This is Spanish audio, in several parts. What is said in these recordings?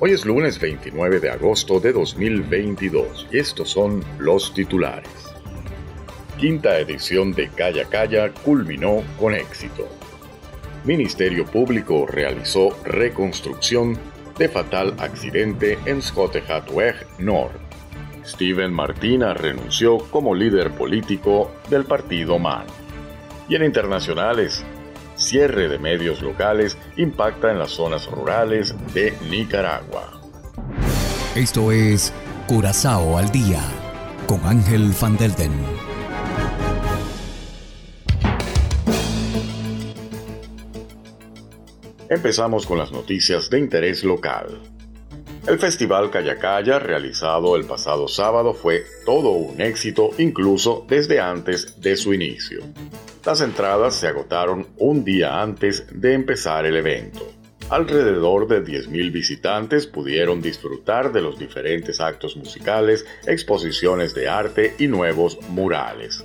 Hoy es lunes 29 de agosto de 2022 y estos son los titulares. Quinta edición de Calla Calla culminó con éxito. Ministerio Público realizó reconstrucción de fatal accidente en Skottehatweg Nord. Steven Martina renunció como líder político del partido MAN. Y en internacionales, cierre de medios locales impacta en las zonas rurales de Nicaragua. Esto es Curazao al día con Ángel Van Delden. Empezamos con las noticias de interés local. El Festival Calla realizado el pasado sábado, fue todo un éxito incluso desde antes de su inicio. Las entradas se agotaron un día antes de empezar el evento. Alrededor de 10.000 visitantes pudieron disfrutar de los diferentes actos musicales, exposiciones de arte y nuevos murales.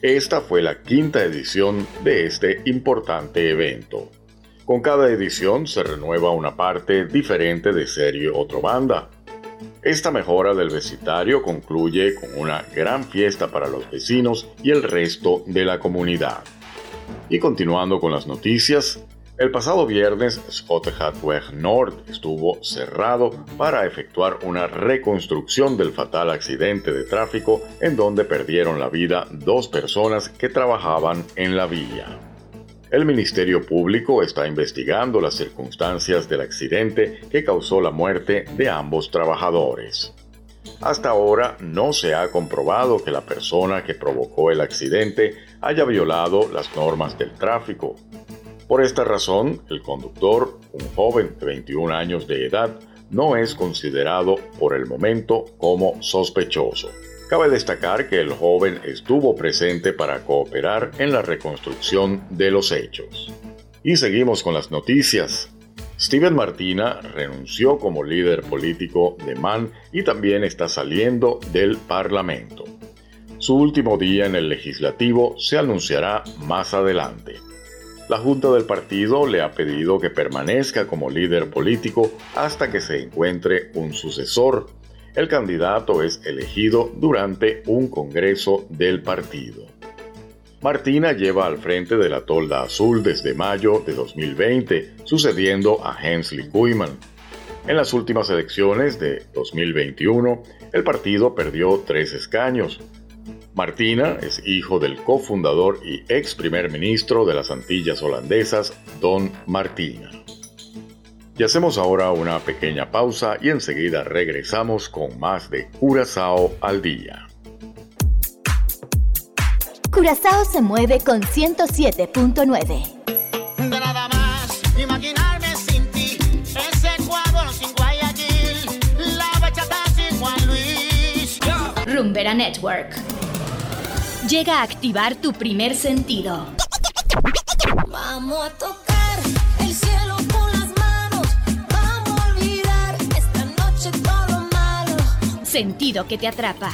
Esta fue la quinta edición de este importante evento. Con cada edición se renueva una parte diferente de serie otro banda. Esta mejora del vecindario concluye con una gran fiesta para los vecinos y el resto de la comunidad. Y continuando con las noticias, el pasado viernes Skottehatweg Nord estuvo cerrado para efectuar una reconstrucción del fatal accidente de tráfico en donde perdieron la vida dos personas que trabajaban en la vía. El Ministerio Público está investigando las circunstancias del accidente que causó la muerte de ambos trabajadores. Hasta ahora no se ha comprobado que la persona que provocó el accidente haya violado las normas del tráfico. Por esta razón, el conductor, un joven de 21 años de edad, no es considerado por el momento como sospechoso. Cabe destacar que el joven estuvo presente para cooperar en la reconstrucción de los hechos. Y seguimos con las noticias. Steven Martina renunció como líder político de MAN y también está saliendo del Parlamento. Su último día en el legislativo se anunciará más adelante. La Junta del Partido le ha pedido que permanezca como líder político hasta que se encuentre un sucesor el candidato es elegido durante un congreso del partido. Martina lleva al frente de la tolda azul desde mayo de 2020, sucediendo a Hensley Kuyman. En las últimas elecciones de 2021, el partido perdió tres escaños. Martina es hijo del cofundador y ex primer ministro de las Antillas holandesas, Don Martina. Y hacemos ahora una pequeña pausa y enseguida regresamos con más de Curazao al día. Curazao se mueve con 107.9. Nada más imaginarme sin ti, ese cuadro sin Guayaquil, la bachata sin Juan Luis. Rumbera Network. Llega a activar tu primer sentido. Vamos a tocar el cielo Sentido que te atrapa.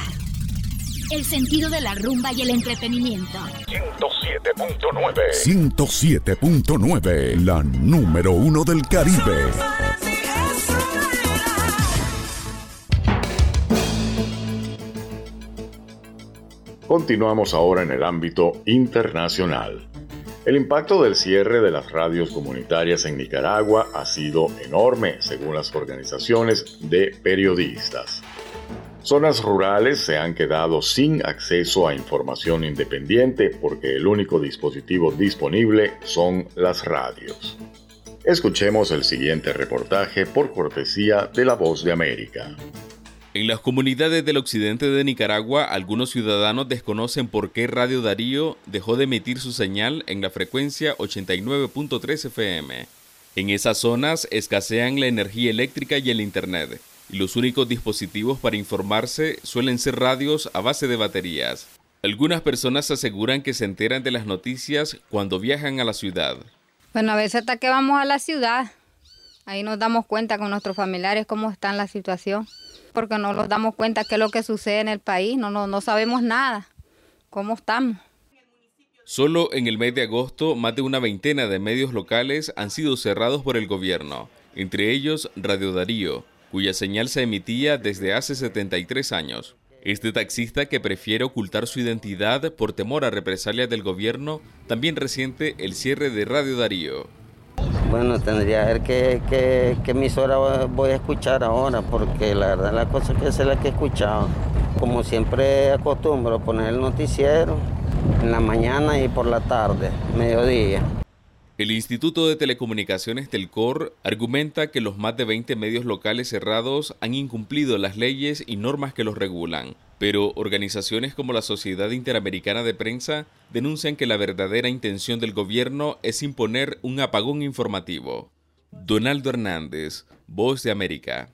El sentido de la rumba y el entretenimiento. 107.9 107.9, la número uno del Caribe. Continuamos ahora en el ámbito internacional. El impacto del cierre de las radios comunitarias en Nicaragua ha sido enorme, según las organizaciones de periodistas. Zonas rurales se han quedado sin acceso a información independiente porque el único dispositivo disponible son las radios. Escuchemos el siguiente reportaje por cortesía de La Voz de América. En las comunidades del occidente de Nicaragua, algunos ciudadanos desconocen por qué Radio Darío dejó de emitir su señal en la frecuencia 89.3 FM. En esas zonas escasean la energía eléctrica y el Internet. Y los únicos dispositivos para informarse suelen ser radios a base de baterías. Algunas personas aseguran que se enteran de las noticias cuando viajan a la ciudad. Bueno, a veces hasta que vamos a la ciudad, ahí nos damos cuenta con nuestros familiares cómo está la situación, porque no nos damos cuenta qué es lo que sucede en el país, no, no, no sabemos nada, cómo estamos. Solo en el mes de agosto, más de una veintena de medios locales han sido cerrados por el gobierno, entre ellos Radio Darío, cuya señal se emitía desde hace 73 años. Este taxista que prefiere ocultar su identidad por temor a represalias del gobierno también resiente el cierre de Radio Darío. Bueno, tendría que ver qué, qué, emisora voy a escuchar ahora, porque la verdad la cosa que es la que he escuchado. Como siempre acostumbro poner el noticiero en la mañana y por la tarde, mediodía. El Instituto de Telecomunicaciones Telcor argumenta que los más de 20 medios locales cerrados han incumplido las leyes y normas que los regulan, pero organizaciones como la Sociedad Interamericana de Prensa denuncian que la verdadera intención del gobierno es imponer un apagón informativo. Donaldo Hernández, Voz de América.